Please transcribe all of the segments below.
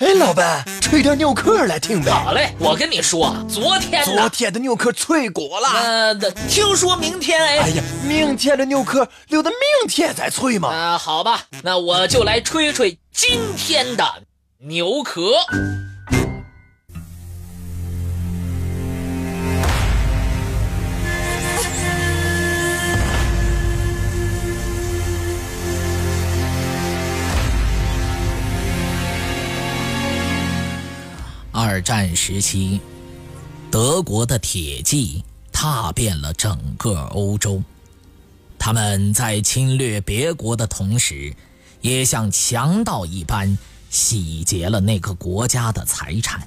哎，老板，吹点牛壳来听呗。好嘞，我跟你说，昨天昨天的牛壳脆骨了。呃，听说明天哎。哎呀，明天的牛壳留到明天再吹嘛。啊，好吧，那我就来吹吹今天的牛壳。二战时期，德国的铁骑踏遍了整个欧洲。他们在侵略别国的同时，也像强盗一般洗劫了那个国家的财产，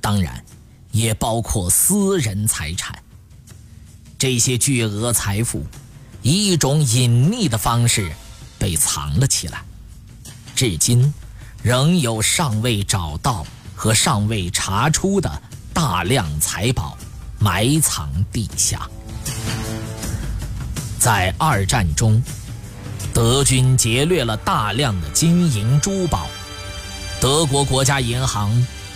当然，也包括私人财产。这些巨额财富，以一种隐秘的方式被藏了起来，至今仍有尚未找到。和尚未查出的大量财宝埋藏地下。在二战中，德军劫掠了大量的金银珠宝，德国国家银行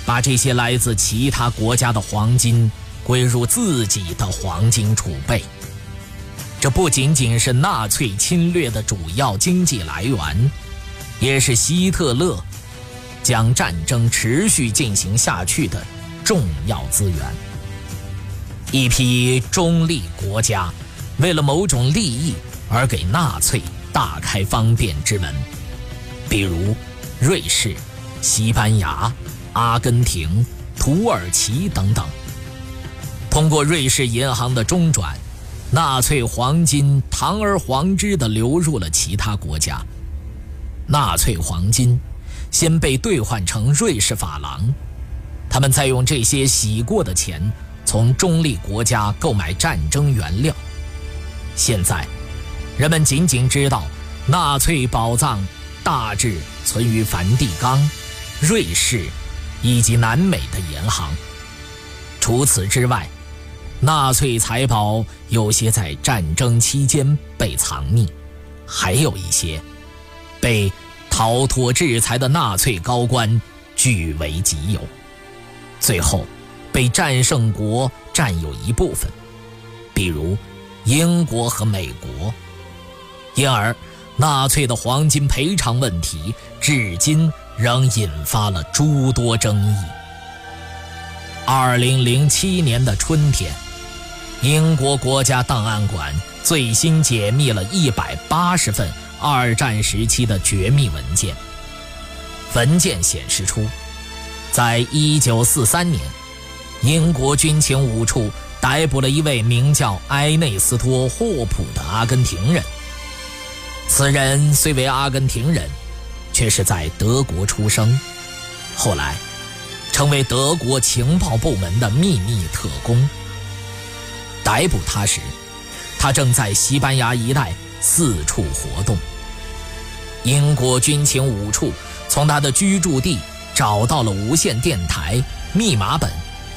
把这些来自其他国家的黄金归入自己的黄金储备。这不仅仅是纳粹侵略的主要经济来源，也是希特勒。将战争持续进行下去的重要资源。一批中立国家为了某种利益而给纳粹大开方便之门，比如瑞士、西班牙、阿根廷、土耳其等等。通过瑞士银行的中转，纳粹黄金堂而皇之地流入了其他国家。纳粹黄金。先被兑换成瑞士法郎，他们再用这些洗过的钱从中立国家购买战争原料。现在，人们仅仅知道纳粹宝藏大致存于梵蒂冈、瑞士以及南美的银行。除此之外，纳粹财宝有些在战争期间被藏匿，还有一些被。逃脱制裁的纳粹高官据为己有，最后被战胜国占有一部分，比如英国和美国。因而，纳粹的黄金赔偿问题至今仍引发了诸多争议。二零零七年的春天，英国国家档案馆最新解密了一百八十份。二战时期的绝密文件。文件显示出，在一九四三年，英国军情五处逮捕了一位名叫埃内斯托·霍普的阿根廷人。此人虽为阿根廷人，却是在德国出生，后来成为德国情报部门的秘密特工。逮捕他时，他正在西班牙一带四处活动。英国军情五处从他的居住地找到了无线电台、密码本、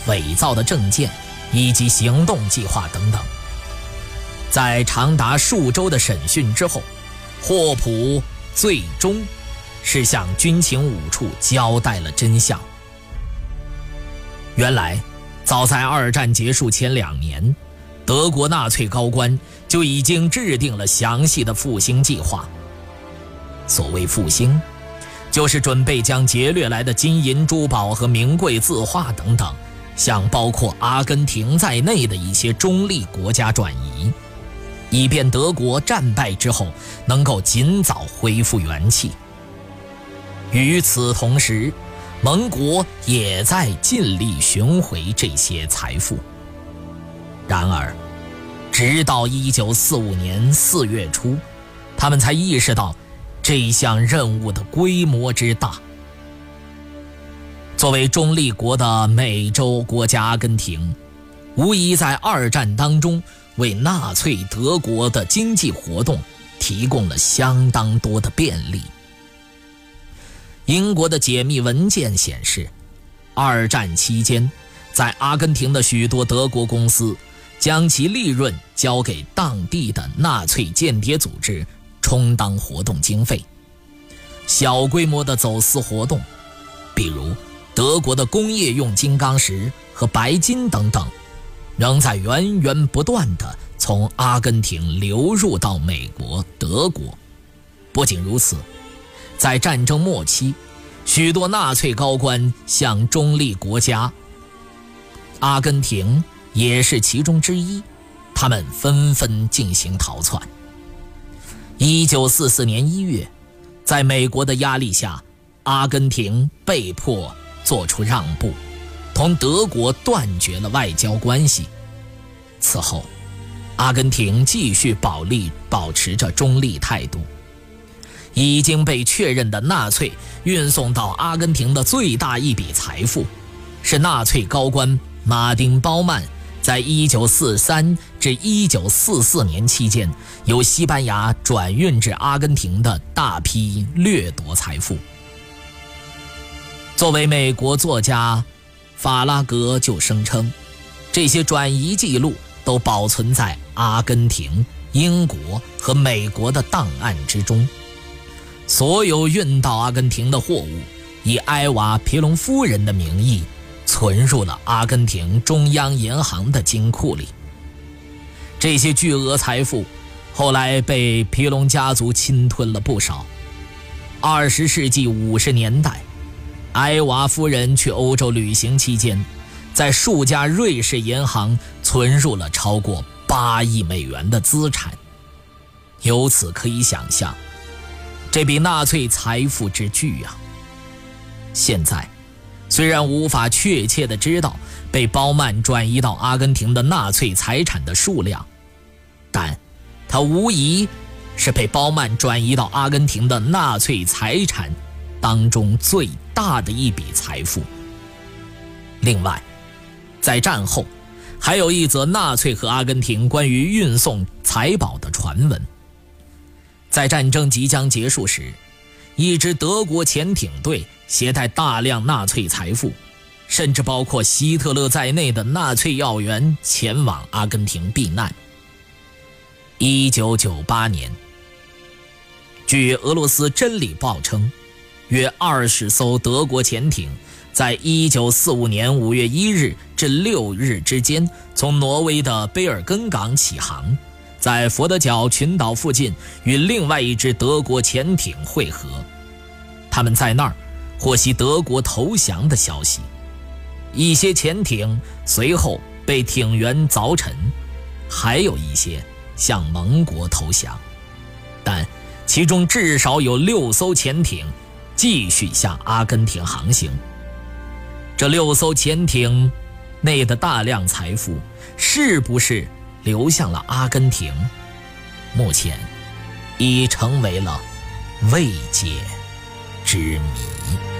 伪造的证件以及行动计划等等。在长达数周的审讯之后，霍普最终是向军情五处交代了真相。原来，早在二战结束前两年，德国纳粹高官就已经制定了详细的复兴计划。所谓复兴，就是准备将劫掠来的金银珠宝和名贵字画等等，向包括阿根廷在内的一些中立国家转移，以便德国战败之后能够尽早恢复元气。与此同时，盟国也在尽力寻回这些财富。然而，直到1945年4月初，他们才意识到。这项任务的规模之大，作为中立国的美洲国家阿根廷，无疑在二战当中为纳粹德国的经济活动提供了相当多的便利。英国的解密文件显示，二战期间，在阿根廷的许多德国公司将其利润交给当地的纳粹间谍组织。充当活动经费，小规模的走私活动，比如德国的工业用金刚石和白金等等，仍在源源不断地从阿根廷流入到美国、德国。不仅如此，在战争末期，许多纳粹高官向中立国家，阿根廷也是其中之一，他们纷纷进行逃窜。一九四四年一月，在美国的压力下，阿根廷被迫做出让步，同德国断绝了外交关系。此后，阿根廷继续保利保持着中立态度。已经被确认的纳粹运送到阿根廷的最大一笔财富，是纳粹高官马丁·包曼在1943至1944年期间由西班牙转运至阿根廷的大批掠夺财富。作为美国作家，法拉格就声称，这些转移记录都保存在阿根廷、英国和美国的档案之中。所有运到阿根廷的货物，以埃瓦·皮隆夫人的名义存入了阿根廷中央银行的金库里。这些巨额财富后来被皮隆家族侵吞了不少。二十世纪五十年代，埃瓦夫人去欧洲旅行期间，在数家瑞士银行存入了超过八亿美元的资产。由此可以想象。这笔纳粹财富之巨啊！现在，虽然无法确切的知道被包曼转移到阿根廷的纳粹财产的数量，但，它无疑是被包曼转移到阿根廷的纳粹财产当中最大的一笔财富。另外，在战后，还有一则纳粹和阿根廷关于运送财宝的传闻。在战争即将结束时，一支德国潜艇队携带大量纳粹财富，甚至包括希特勒在内的纳粹要员前往阿根廷避难。一九九八年，据俄罗斯《真理报》称，约二十艘德国潜艇在一九四五年五月一日至六日之间从挪威的卑尔根港起航。在佛得角群岛附近与另外一支德国潜艇会合，他们在那儿获悉德国投降的消息。一些潜艇随后被艇员凿沉，还有一些向盟国投降，但其中至少有六艘潜艇继续向阿根廷航行。这六艘潜艇内的大量财富是不是？流向了阿根廷，目前已成为了未解之谜。